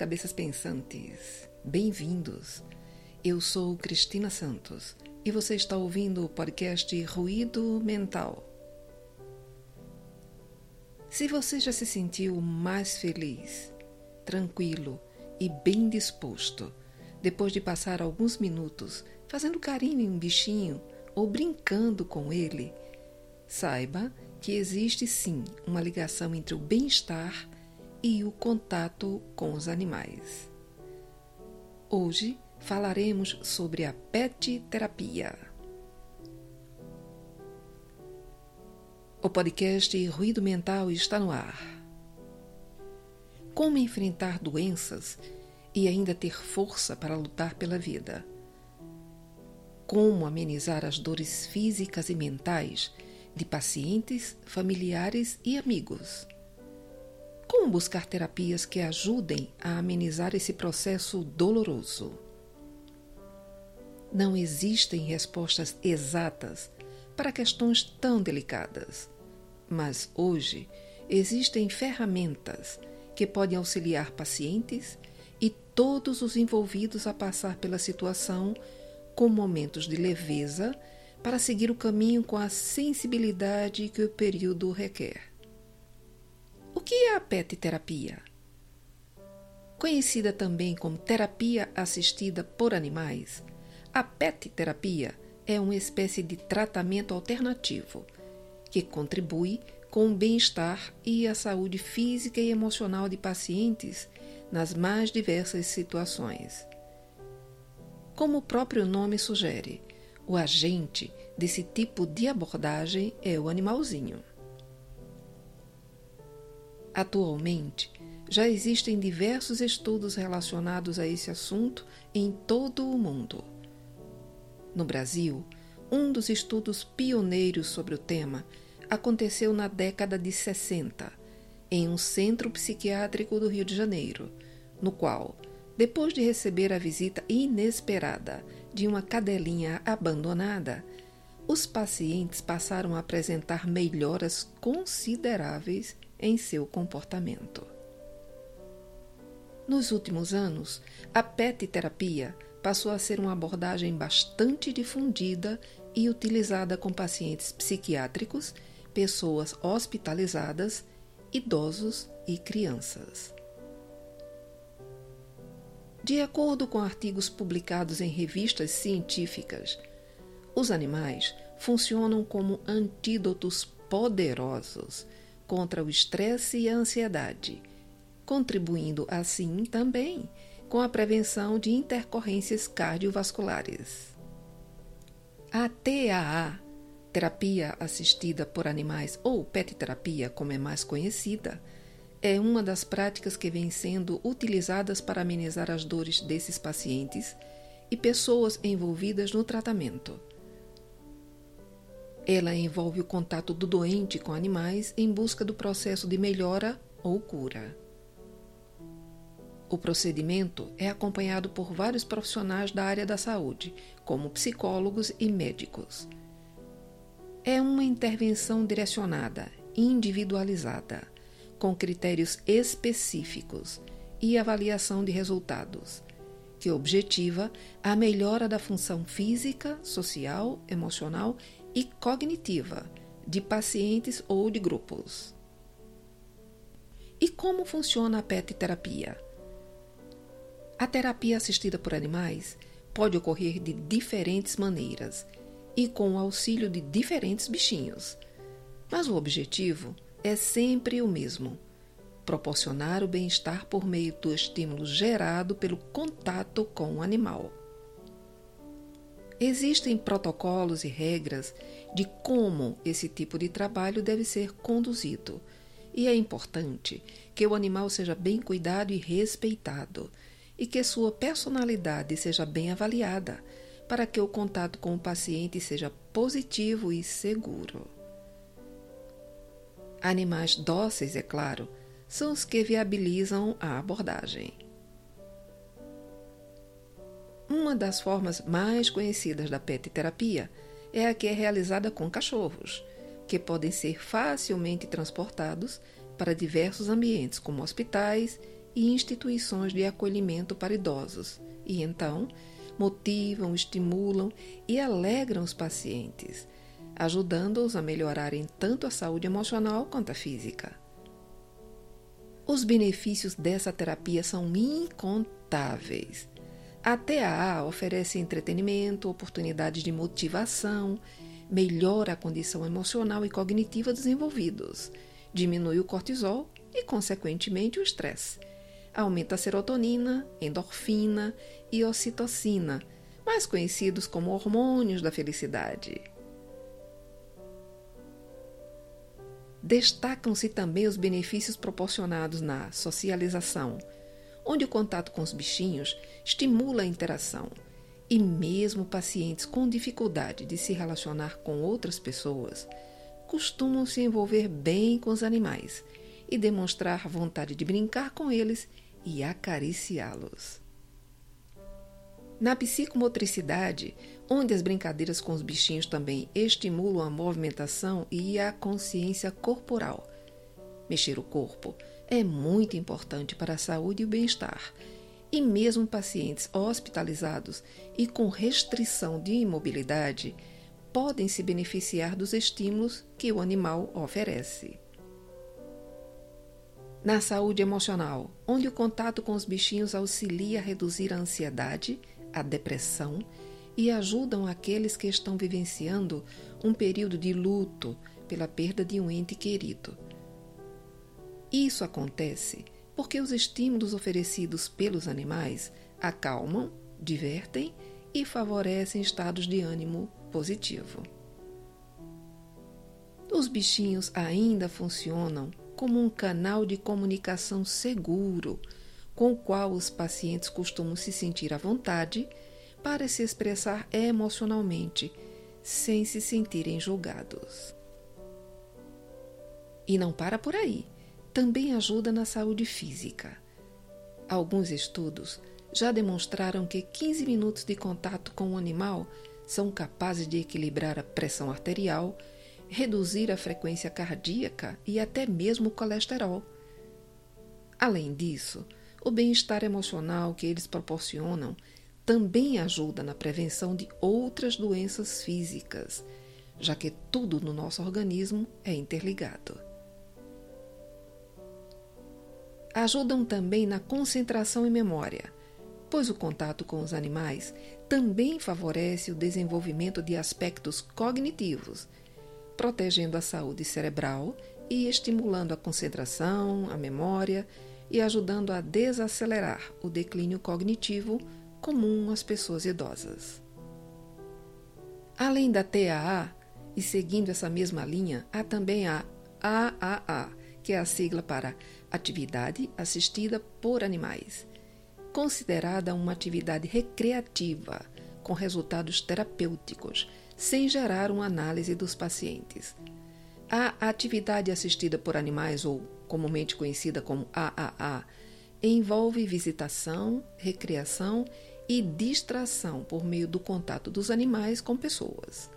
cabeças pensantes! Bem-vindos! Eu sou Cristina Santos e você está ouvindo o podcast Ruído Mental. Se você já se sentiu mais feliz, tranquilo e bem disposto depois de passar alguns minutos fazendo carinho em um bichinho ou brincando com ele, saiba que existe sim uma ligação entre o bem-estar e o contato com os animais. Hoje falaremos sobre a pet terapia. O podcast Ruído Mental está no ar. Como enfrentar doenças e ainda ter força para lutar pela vida? Como amenizar as dores físicas e mentais de pacientes, familiares e amigos? Como buscar terapias que ajudem a amenizar esse processo doloroso? Não existem respostas exatas para questões tão delicadas, mas hoje existem ferramentas que podem auxiliar pacientes e todos os envolvidos a passar pela situação com momentos de leveza para seguir o caminho com a sensibilidade que o período requer. O que é a PET terapia? Conhecida também como terapia assistida por animais, a PET terapia é uma espécie de tratamento alternativo que contribui com o bem-estar e a saúde física e emocional de pacientes nas mais diversas situações. Como o próprio nome sugere, o agente desse tipo de abordagem é o animalzinho. Atualmente, já existem diversos estudos relacionados a esse assunto em todo o mundo. No Brasil, um dos estudos pioneiros sobre o tema aconteceu na década de 60, em um centro psiquiátrico do Rio de Janeiro, no qual, depois de receber a visita inesperada de uma cadelinha abandonada, os pacientes passaram a apresentar melhoras consideráveis em seu comportamento. Nos últimos anos, a PET terapia passou a ser uma abordagem bastante difundida e utilizada com pacientes psiquiátricos, pessoas hospitalizadas, idosos e crianças. De acordo com artigos publicados em revistas científicas, os animais funcionam como antídotos poderosos contra o estresse e a ansiedade, contribuindo assim também com a prevenção de intercorrências cardiovasculares. A TAA, terapia assistida por animais ou PET terapia, como é mais conhecida, é uma das práticas que vem sendo utilizadas para amenizar as dores desses pacientes e pessoas envolvidas no tratamento. Ela envolve o contato do doente com animais em busca do processo de melhora ou cura. O procedimento é acompanhado por vários profissionais da área da saúde, como psicólogos e médicos. É uma intervenção direcionada, individualizada, com critérios específicos e avaliação de resultados, que objetiva a melhora da função física, social, emocional e cognitiva de pacientes ou de grupos. E como funciona a PET terapia? A terapia assistida por animais pode ocorrer de diferentes maneiras e com o auxílio de diferentes bichinhos, mas o objetivo é sempre o mesmo: proporcionar o bem-estar por meio do estímulo gerado pelo contato com o animal. Existem protocolos e regras de como esse tipo de trabalho deve ser conduzido, e é importante que o animal seja bem cuidado e respeitado, e que sua personalidade seja bem avaliada, para que o contato com o paciente seja positivo e seguro. Animais dóceis, é claro, são os que viabilizam a abordagem. Uma das formas mais conhecidas da PET terapia é a que é realizada com cachorros, que podem ser facilmente transportados para diversos ambientes, como hospitais e instituições de acolhimento para idosos, e então motivam, estimulam e alegram os pacientes, ajudando-os a melhorarem tanto a saúde emocional quanto a física. Os benefícios dessa terapia são incontáveis. A TAA oferece entretenimento, oportunidades de motivação, melhora a condição emocional e cognitiva dos envolvidos, diminui o cortisol e, consequentemente, o estresse. Aumenta a serotonina, endorfina e ocitocina, mais conhecidos como hormônios da felicidade. Destacam-se também os benefícios proporcionados na socialização, onde o contato com os bichinhos estimula a interação, e mesmo pacientes com dificuldade de se relacionar com outras pessoas costumam se envolver bem com os animais e demonstrar vontade de brincar com eles e acariciá-los. Na psicomotricidade, onde as brincadeiras com os bichinhos também estimulam a movimentação e a consciência corporal. Mexer o corpo é muito importante para a saúde e o bem-estar, e mesmo pacientes hospitalizados e com restrição de imobilidade podem se beneficiar dos estímulos que o animal oferece. Na saúde emocional, onde o contato com os bichinhos auxilia a reduzir a ansiedade, a depressão e ajudam aqueles que estão vivenciando um período de luto pela perda de um ente querido. Isso acontece porque os estímulos oferecidos pelos animais acalmam, divertem e favorecem estados de ânimo positivo. Os bichinhos ainda funcionam como um canal de comunicação seguro com o qual os pacientes costumam se sentir à vontade para se expressar emocionalmente, sem se sentirem julgados. E não para por aí, também ajuda na saúde física. Alguns estudos já demonstraram que 15 minutos de contato com o animal são capazes de equilibrar a pressão arterial, reduzir a frequência cardíaca e até mesmo o colesterol. Além disso, o bem-estar emocional que eles proporcionam também ajuda na prevenção de outras doenças físicas, já que tudo no nosso organismo é interligado. Ajudam também na concentração e memória, pois o contato com os animais também favorece o desenvolvimento de aspectos cognitivos, protegendo a saúde cerebral e estimulando a concentração, a memória e ajudando a desacelerar o declínio cognitivo comum às pessoas idosas. Além da TAA, e seguindo essa mesma linha, há também a AAA, que é a sigla para Atividade Assistida por Animais, considerada uma atividade recreativa com resultados terapêuticos, sem gerar uma análise dos pacientes. A atividade assistida por animais, ou comumente conhecida como AAA, envolve visitação, recreação e distração por meio do contato dos animais com pessoas.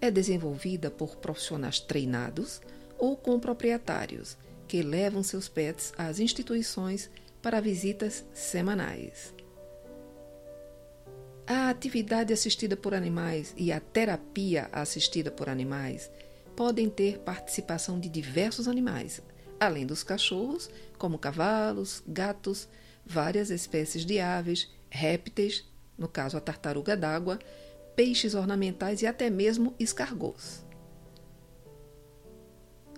É desenvolvida por profissionais treinados ou com proprietários que levam seus pets às instituições para visitas semanais. A atividade assistida por animais e a terapia assistida por animais podem ter participação de diversos animais, além dos cachorros, como cavalos, gatos, várias espécies de aves, répteis, no caso a tartaruga d'água, peixes ornamentais e até mesmo escargos.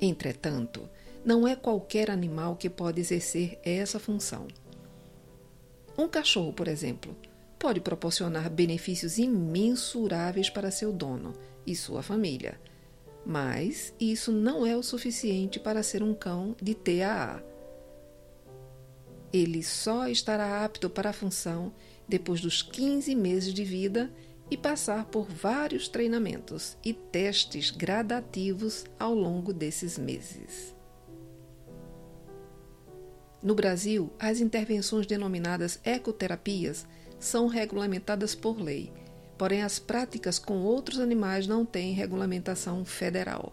Entretanto, não é qualquer animal que pode exercer essa função. Um cachorro, por exemplo, pode proporcionar benefícios imensuráveis para seu dono e sua família, mas isso não é o suficiente para ser um cão de TAA ele só estará apto para a função depois dos 15 meses de vida e passar por vários treinamentos e testes gradativos ao longo desses meses. No Brasil, as intervenções denominadas ecoterapias são regulamentadas por lei, porém as práticas com outros animais não têm regulamentação federal.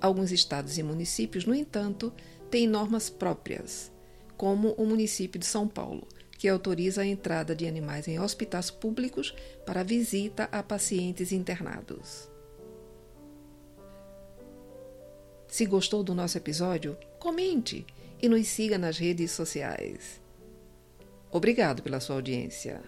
Alguns estados e municípios, no entanto, têm normas próprias, como o município de São Paulo, que autoriza a entrada de animais em hospitais públicos para visita a pacientes internados. Se gostou do nosso episódio, comente! e nos siga nas redes sociais. Obrigado pela sua audiência.